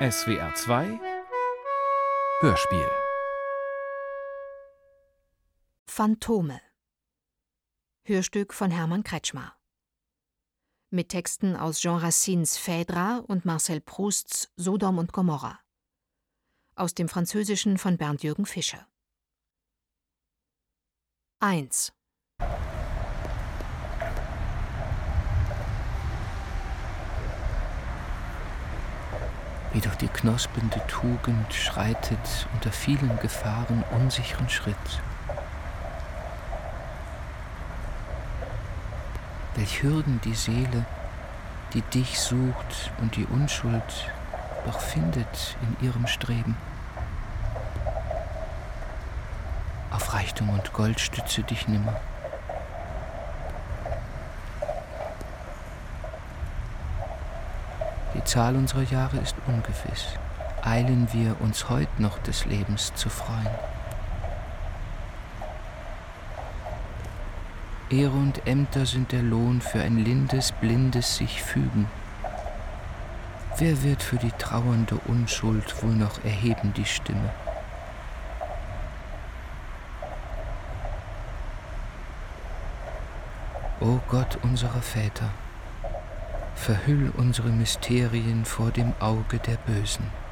SWR 2 Hörspiel. Phantome. Hörstück von Hermann Kretschmer. Mit Texten aus Jean Racines Phèdre und Marcel Prousts Sodom und Gomorra. Aus dem Französischen von Bernd-Jürgen Fischer. 1 wie durch die knospende Tugend schreitet unter vielen Gefahren unsicheren Schritt. Welch Hürden die Seele, die dich sucht und die Unschuld doch findet in ihrem Streben. Auf Reichtum und Gold stütze dich nimmer. Die Zahl unserer Jahre ist ungewiss. Eilen wir uns heut noch des Lebens zu freuen. Ehre und Ämter sind der Lohn für ein lindes, blindes sich fügen. Wer wird für die trauernde Unschuld wohl noch erheben die Stimme? O Gott unserer Väter, verhüll unsere Mysterien vor dem Auge der Bösen.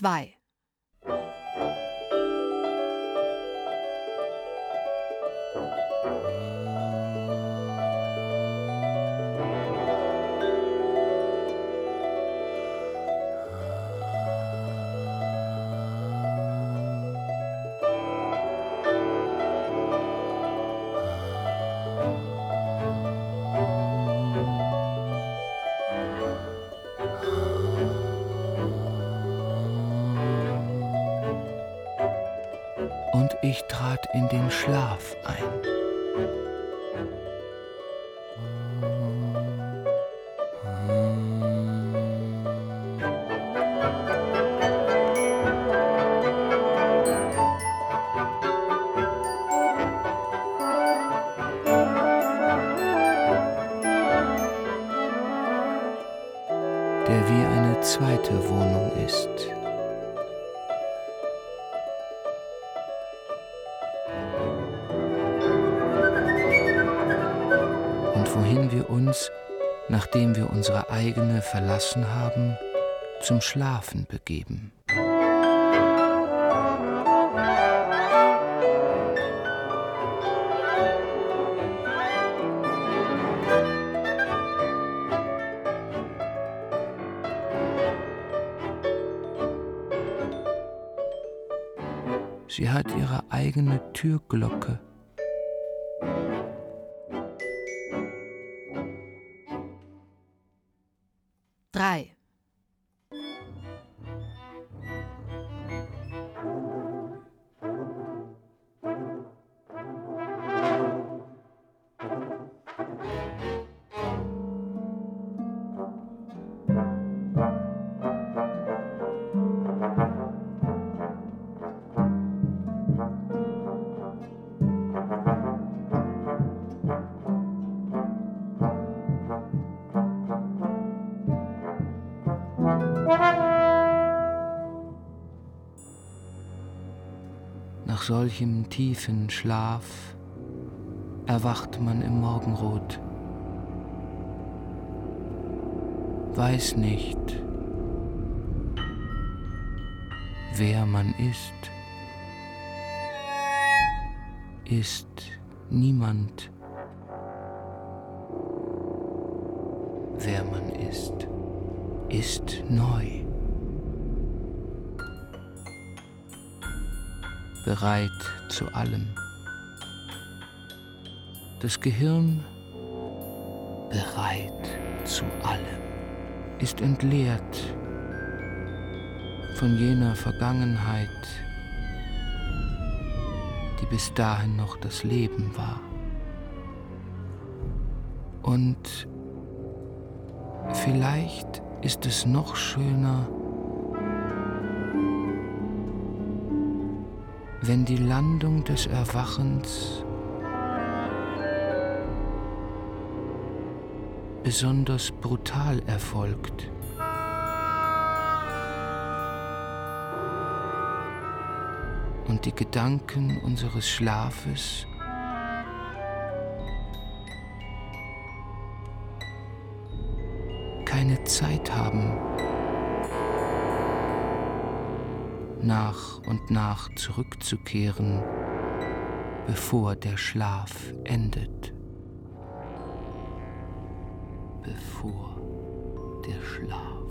2. in den Schlaf ein. der wie eine zweite Wohnung ist. Wohin wir uns, nachdem wir unsere eigene verlassen haben, zum Schlafen begeben. Sie hat ihre eigene Türglocke. 3 Nach solchem tiefen Schlaf erwacht man im Morgenrot, weiß nicht, wer man ist, ist niemand, wer man ist, ist neu. bereit zu allem. Das Gehirn bereit zu allem ist entleert von jener Vergangenheit, die bis dahin noch das Leben war. Und vielleicht ist es noch schöner, wenn die Landung des Erwachens besonders brutal erfolgt. Und die Gedanken unseres Schlafes keine Zeit haben, nach und nach zurückzukehren, bevor der Schlaf endet. Bevor der Schlaf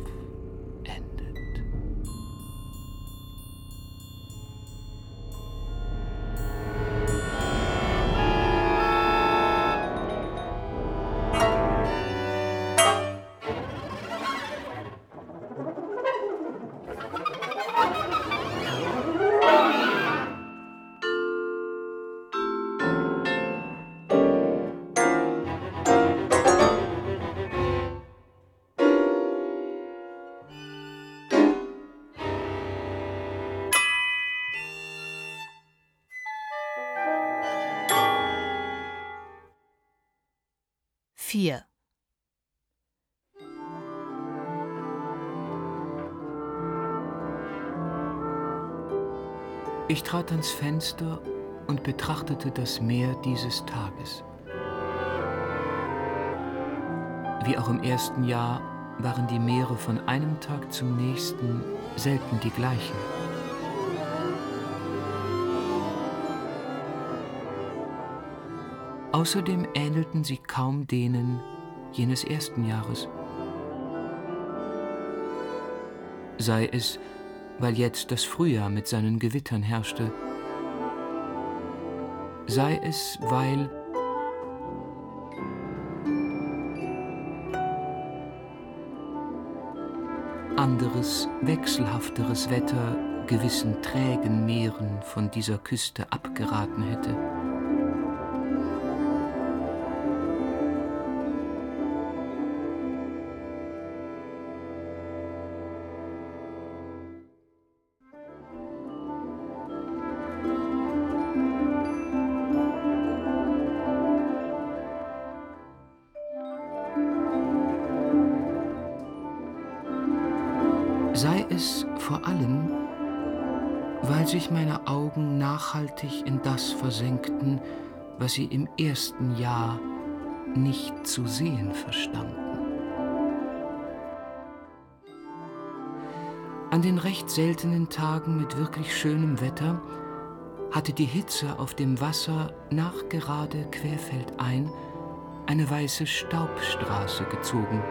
trat ans Fenster und betrachtete das Meer dieses Tages. Wie auch im ersten Jahr waren die Meere von einem Tag zum nächsten selten die gleichen. Außerdem ähnelten sie kaum denen jenes ersten Jahres. Sei es, weil jetzt das Frühjahr mit seinen Gewittern herrschte, sei es, weil anderes, wechselhafteres Wetter gewissen trägen Meeren von dieser Küste abgeraten hätte. Was sie im ersten Jahr nicht zu sehen verstanden. An den recht seltenen Tagen mit wirklich schönem Wetter hatte die Hitze auf dem Wasser nachgerade querfeldein eine weiße Staubstraße gezogen.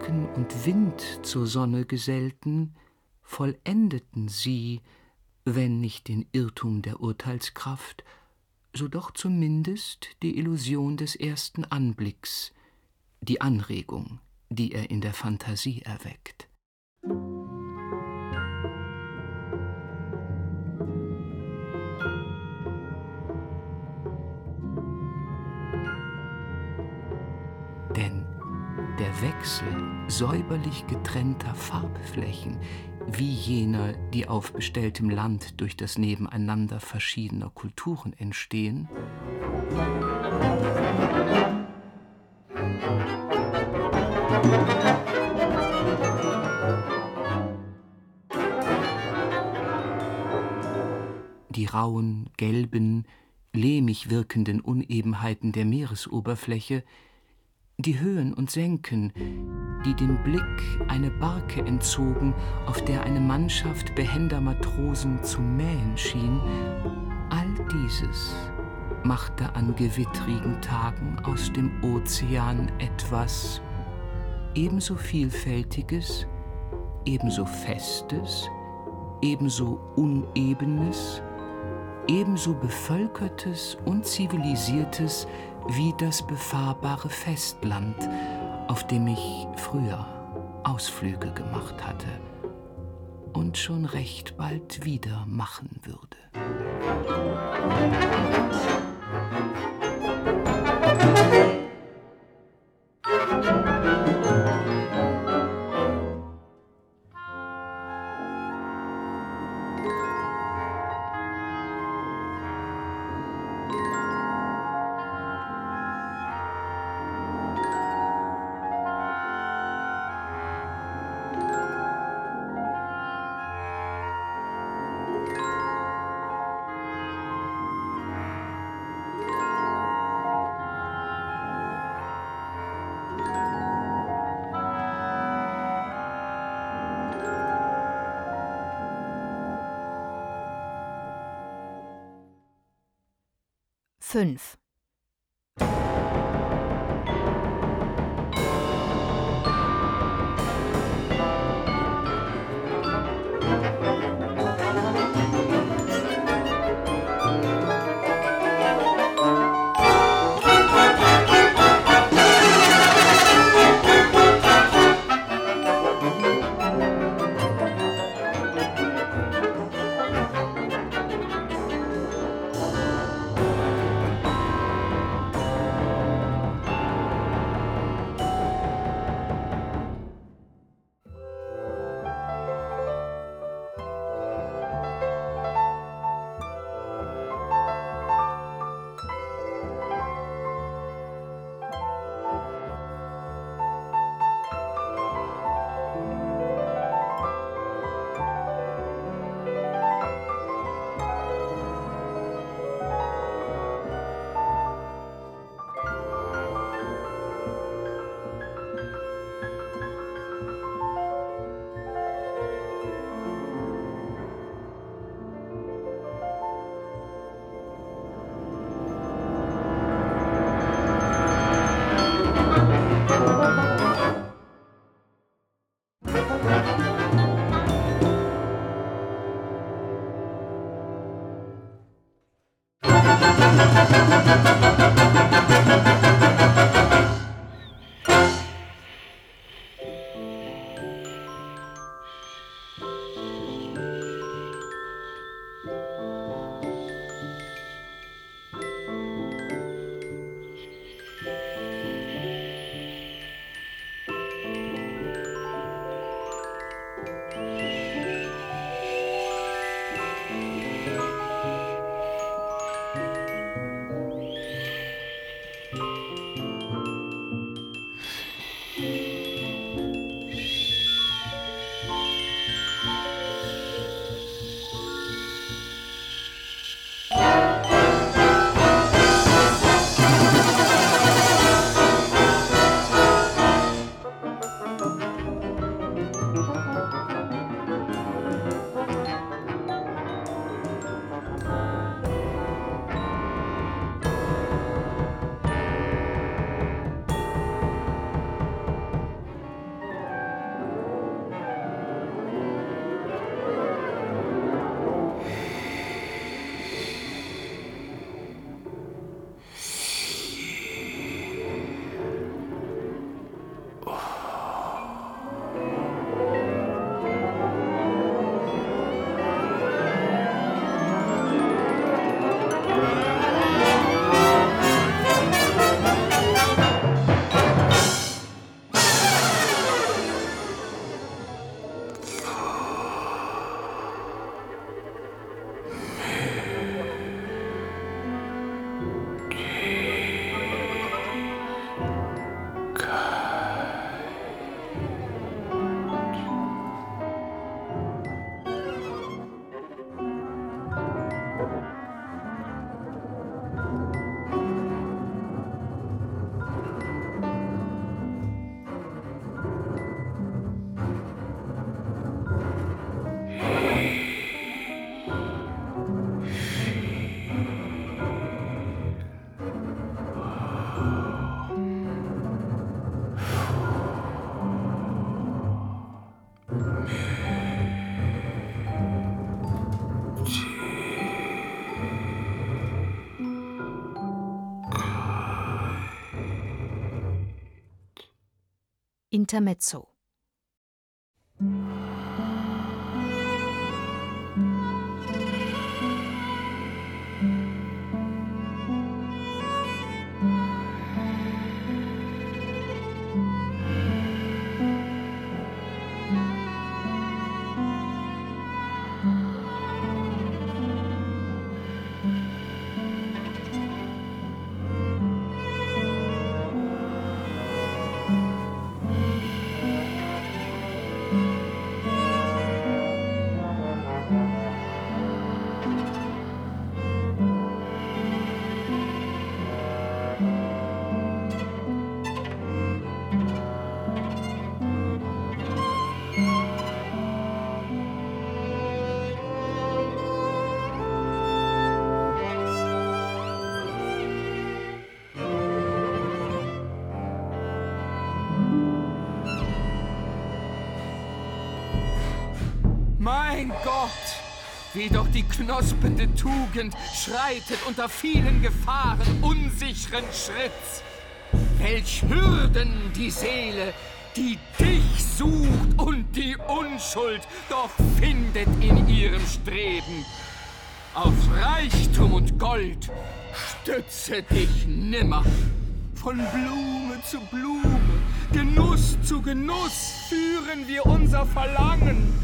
Wolken und Wind zur Sonne gesellten, vollendeten sie, wenn nicht den Irrtum der Urteilskraft, so doch zumindest die Illusion des ersten Anblicks, die Anregung, die er in der Fantasie erweckt. Denn der Wechsel säuberlich getrennter Farbflächen, wie jener, die auf bestelltem Land durch das Nebeneinander verschiedener Kulturen entstehen, die rauen, gelben, lehmig wirkenden Unebenheiten der Meeresoberfläche, die Höhen und Senken, die dem Blick eine Barke entzogen, auf der eine Mannschaft behender Matrosen zu mähen schien, all dieses machte an gewittrigen Tagen aus dem Ozean etwas ebenso Vielfältiges, ebenso Festes, ebenso Unebenes, ebenso Bevölkertes und Zivilisiertes wie das befahrbare Festland, auf dem ich früher Ausflüge gemacht hatte und schon recht bald wieder machen würde. Fünf Thank you. Intermezzo Mein Gott, wie doch die knospende Tugend schreitet unter vielen Gefahren unsicheren Schritts. Welch Hürden die Seele, die dich sucht und die Unschuld doch findet in ihrem Streben. Auf Reichtum und Gold stütze dich nimmer. Von Blume zu Blume, Genuss zu Genuss führen wir unser Verlangen.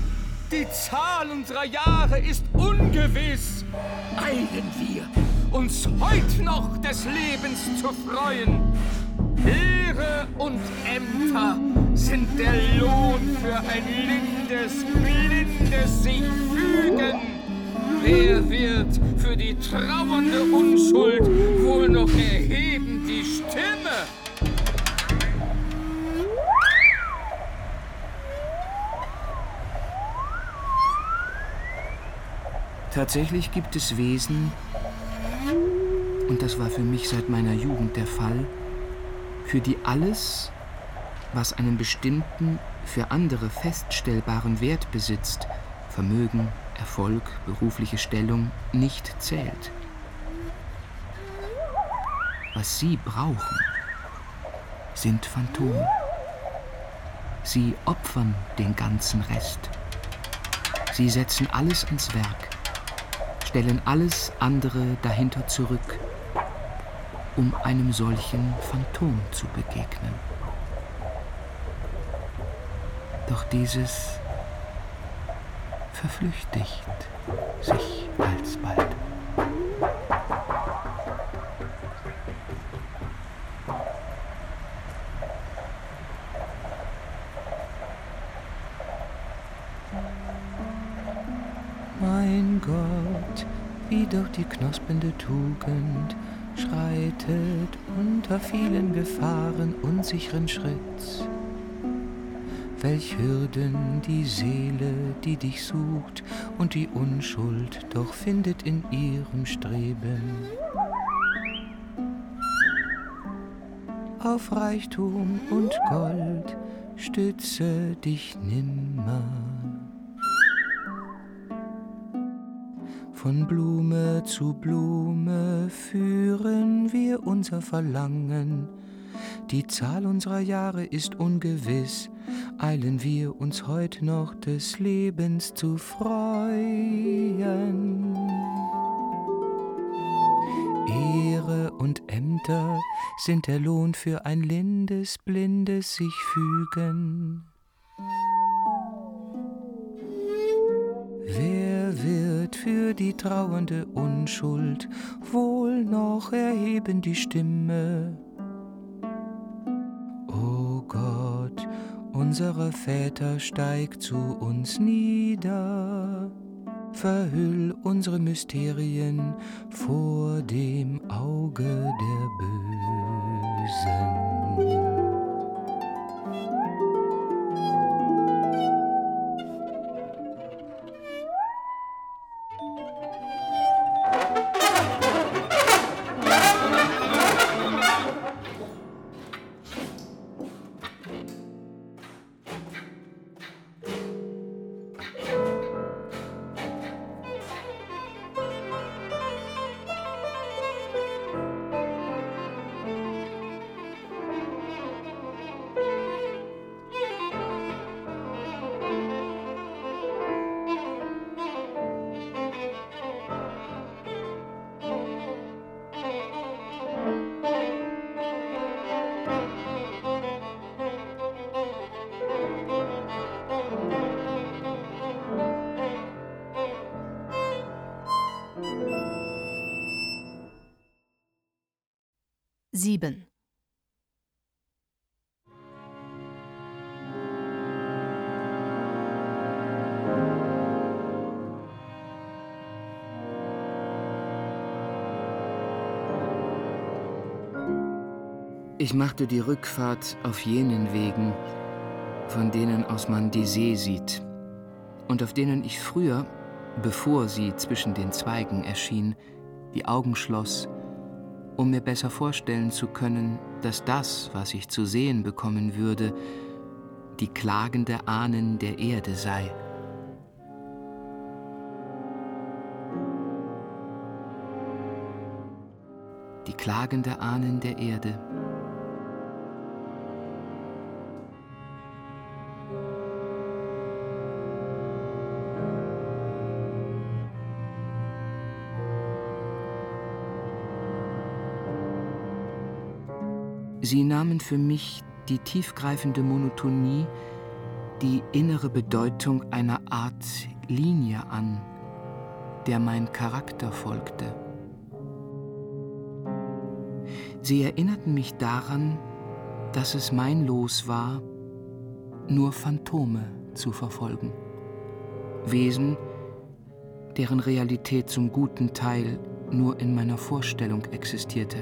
Die Zahl unserer Jahre ist ungewiss. Eilen wir, uns heut noch des Lebens zu freuen. Ehre und Ämter sind der Lohn für ein lindes, blindes sich fügen. Wer wird für die trauernde Unschuld wohl noch erheben Tatsächlich gibt es Wesen, und das war für mich seit meiner Jugend der Fall, für die alles, was einen bestimmten, für andere feststellbaren Wert besitzt, Vermögen, Erfolg, berufliche Stellung, nicht zählt. Was sie brauchen, sind Phantome. Sie opfern den ganzen Rest. Sie setzen alles ans Werk stellen alles andere dahinter zurück, um einem solchen Phantom zu begegnen. Doch dieses verflüchtigt sich alsbald. Mein Gott, wie doch die knospende Tugend schreitet unter vielen Gefahren unsicheren Schritts. Welch Hürden die Seele, die dich sucht und die Unschuld doch findet in ihrem Streben. Auf Reichtum und Gold stütze dich nimmer. Von Blume zu Blume führen wir unser Verlangen. Die Zahl unserer Jahre ist ungewiss, eilen wir uns heut noch des Lebens zu freuen. Ehre und Ämter sind der Lohn für ein lindes, blindes sich fügen. Für die trauernde Unschuld wohl noch erheben die Stimme. O Gott, unserer Väter, steig zu uns nieder, verhüll unsere Mysterien vor dem Auge der Bösen. Sieben. Ich machte die Rückfahrt auf jenen Wegen, von denen aus man die See sieht und auf denen ich früher, bevor sie zwischen den Zweigen erschien, die Augen schloss, um mir besser vorstellen zu können, dass das, was ich zu sehen bekommen würde, die klagende Ahnen der Erde sei. Die klagende Ahnen der Erde. Nahmen für mich die tiefgreifende Monotonie, die innere Bedeutung einer Art Linie an, der mein Charakter folgte. Sie erinnerten mich daran, dass es mein Los war, nur Phantome zu verfolgen, Wesen, deren Realität zum guten Teil nur in meiner Vorstellung existierte.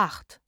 Acht.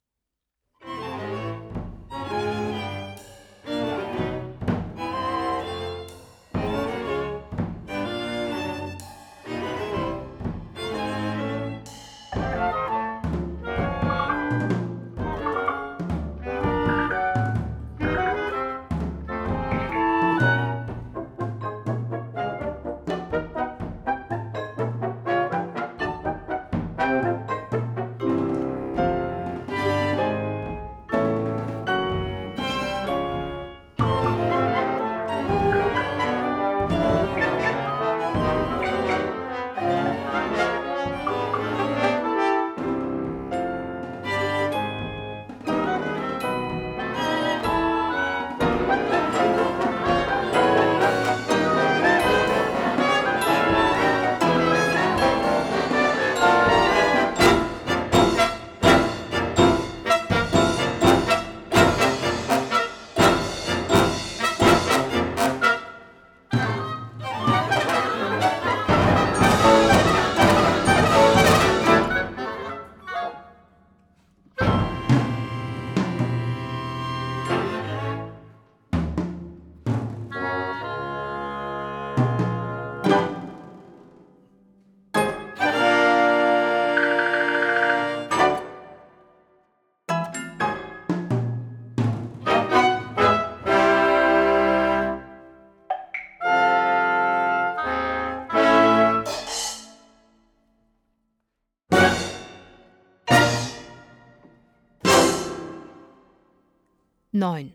Neun.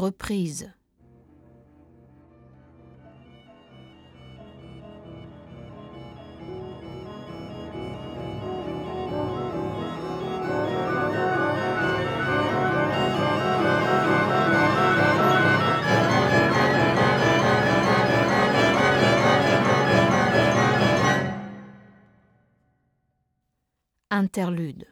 reprise. Interlude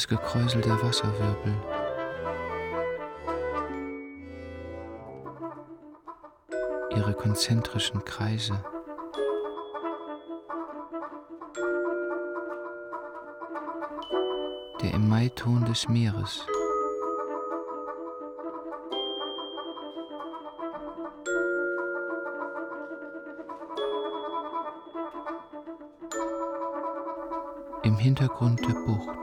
das Gekräusel der Wasserwirbel. Ihre konzentrischen Kreise. Der im Maiton des Meeres. Im Hintergrund der Bucht.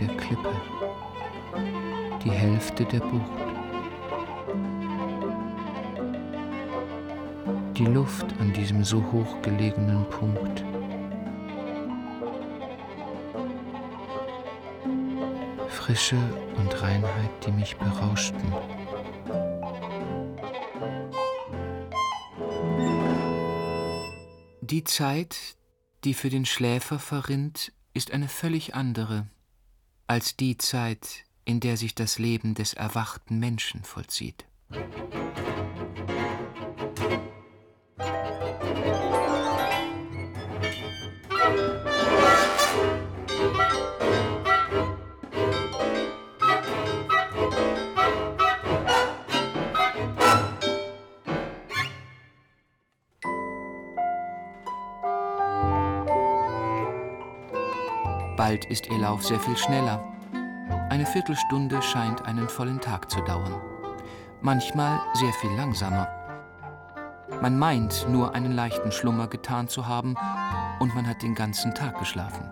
Der Klippe, die Hälfte der Bucht. Die Luft an diesem so hoch gelegenen Punkt. Frische und Reinheit, die mich berauschten. Die Zeit, die für den Schläfer verrinnt, ist eine völlig andere als die Zeit, in der sich das Leben des erwachten Menschen vollzieht. Bald ist ihr Lauf sehr viel schneller. Eine Viertelstunde scheint einen vollen Tag zu dauern. Manchmal sehr viel langsamer. Man meint, nur einen leichten Schlummer getan zu haben und man hat den ganzen Tag geschlafen.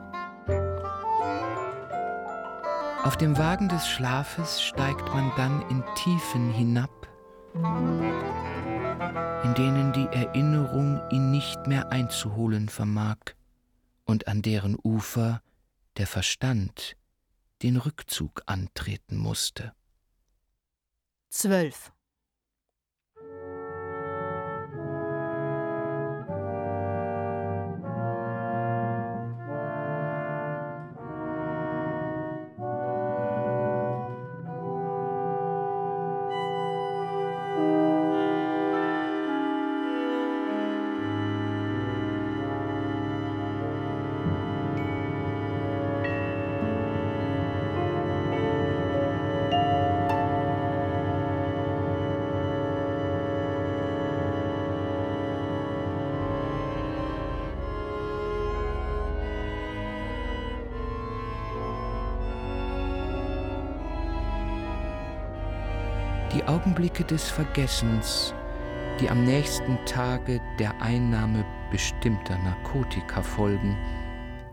Auf dem Wagen des Schlafes steigt man dann in Tiefen hinab, in denen die Erinnerung ihn nicht mehr einzuholen vermag und an deren Ufer der Verstand den Rückzug antreten musste. 12. Augenblicke des Vergessens, die am nächsten Tage der Einnahme bestimmter Narkotika folgen,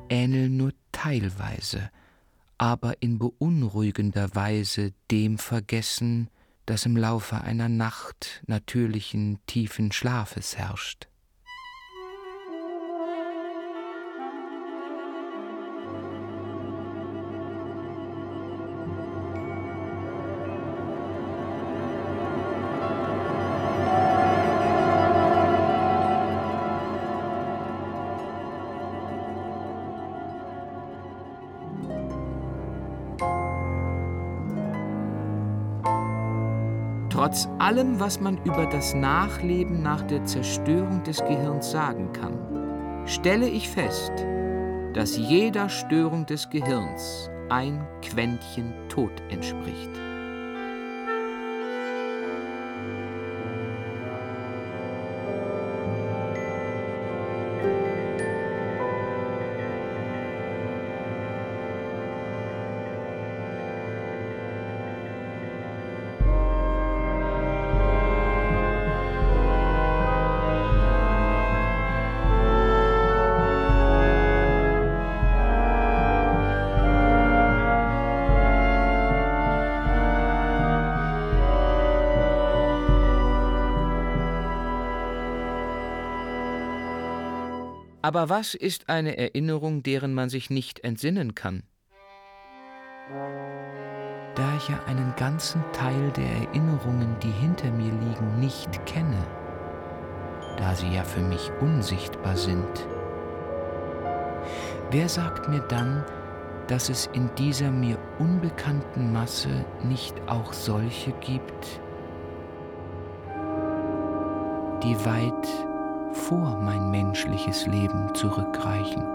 ähneln nur teilweise, aber in beunruhigender Weise dem Vergessen, das im Laufe einer Nacht natürlichen tiefen Schlafes herrscht. Trotz allem, was man über das Nachleben nach der Zerstörung des Gehirns sagen kann, stelle ich fest, dass jeder Störung des Gehirns ein Quäntchen Tod entspricht. Aber was ist eine Erinnerung, deren man sich nicht entsinnen kann? Da ich ja einen ganzen Teil der Erinnerungen, die hinter mir liegen, nicht kenne, da sie ja für mich unsichtbar sind, wer sagt mir dann, dass es in dieser mir unbekannten Masse nicht auch solche gibt, die weit vor mein menschliches Leben zurückreichen.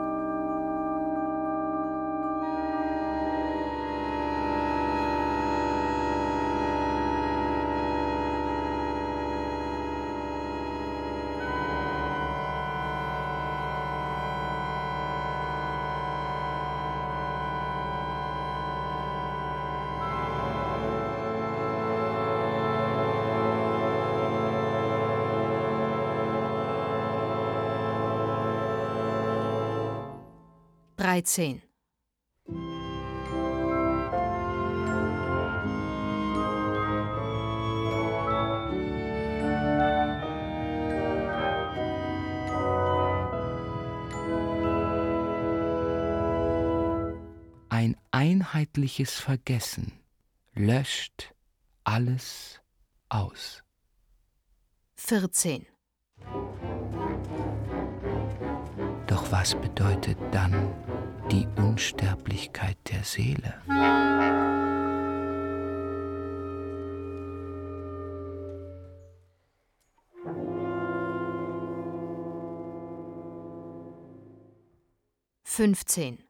Dreizehn. Ein einheitliches Vergessen löscht alles aus. Vierzehn. Was bedeutet dann die Unsterblichkeit der Seele? Fünfzehn.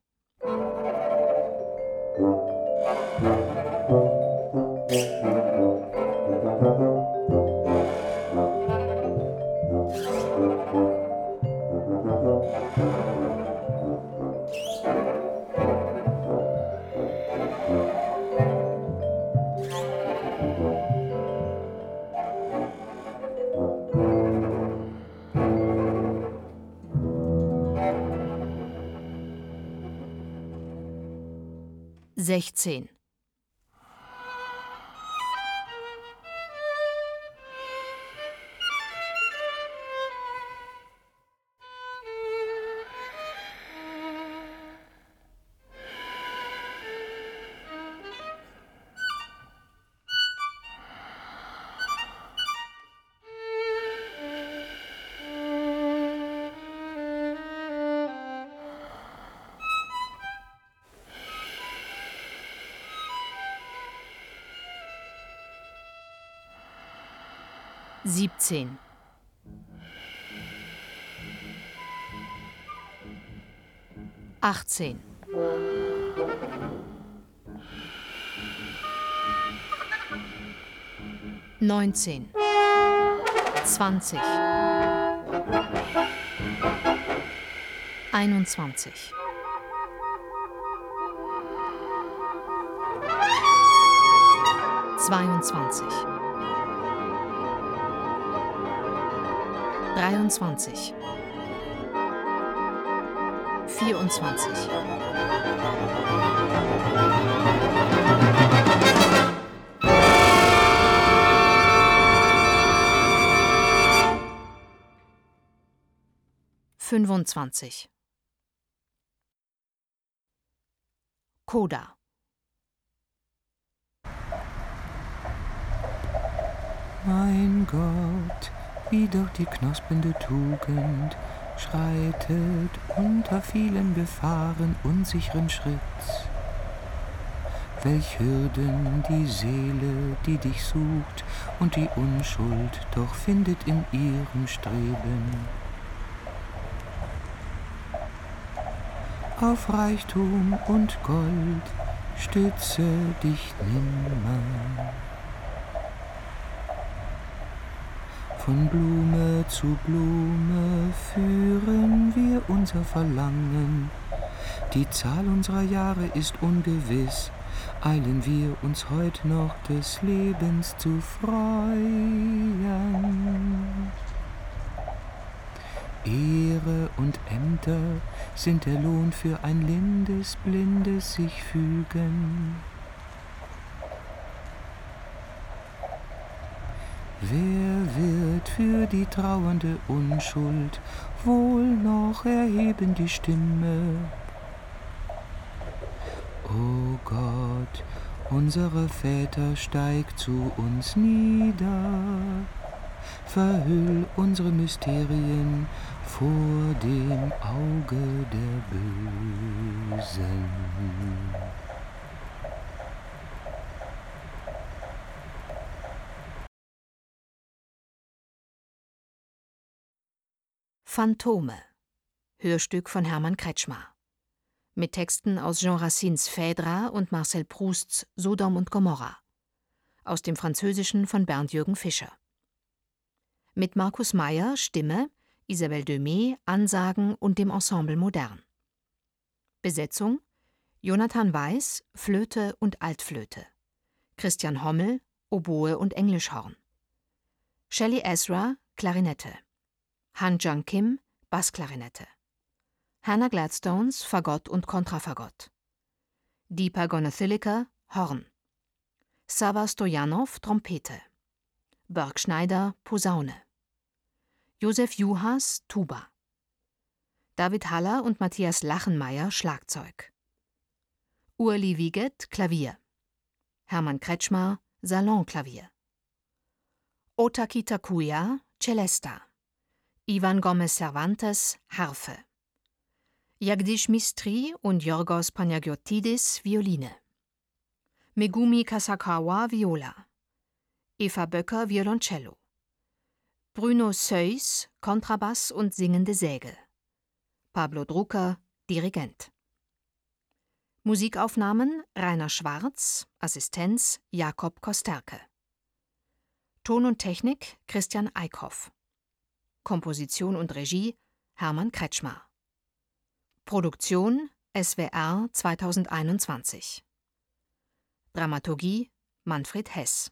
Sechzehn. Siebzehn. Achtzehn. Neunzehn. Zwanzig. Einundzwanzig. Zweiundzwanzig. Dreiundzwanzig. Vierundzwanzig. Fünfundzwanzig. Coda. Mein Gott, wie doch die knospende Tugend schreitet unter vielen Gefahren unsicheren Schritts. Welch Hürden die Seele, die dich sucht, und die Unschuld doch findet in ihrem Streben. Auf Reichtum und Gold stütze dich nimmer. Von Blume zu Blume führen wir unser Verlangen. Die Zahl unserer Jahre ist ungewiss, eilen wir uns heut noch des Lebens zu freuen. Ehre und Ämter sind der Lohn für ein lindes, blindes sich fügen. Wer wird für die trauernde Unschuld wohl noch erheben die Stimme? O Gott, unsere Väter, steig zu uns nieder, verhüll unsere Mysterien vor dem Auge der Bösen. Phantome. Hörstück von Hermann Kretschmar. Mit Texten aus Jean Racines Phèdre und Marcel Prousts Sodom und Gomorra. Aus dem Französischen von Bernd Jürgen Fischer. Mit Markus Meyer Stimme, Isabelle Demey Ansagen und dem Ensemble Modern. Besetzung Jonathan Weiss Flöte und Altflöte. Christian Hommel Oboe und Englischhorn. Shelley Ezra Klarinette Han Jung Kim, Bassklarinette. Hannah Gladstones, Fagott und Kontrafagott. Deepa Gonathilika, Horn. Sava Stojanov, Trompete. Berg Schneider, Posaune. Josef Juhas, Tuba. David Haller und Matthias Lachenmeier, Schlagzeug. Urli Wiegett, Klavier. Hermann Kretschmar, Salonklavier. Otaki Takuya, Celesta. Ivan Gomez Cervantes, Harfe. Jagdish Mistri und Yorgos Panagiotidis, Violine. Megumi Kasakawa, Viola. Eva Böcker, Violoncello. Bruno Seuss, Kontrabass und singende Säge. Pablo Drucker, Dirigent. Musikaufnahmen Rainer Schwarz, Assistenz Jakob Kosterke. Ton und Technik Christian Eickhoff. Komposition und Regie Hermann Kretschmar. Produktion SWR 2021. Dramaturgie Manfred Hess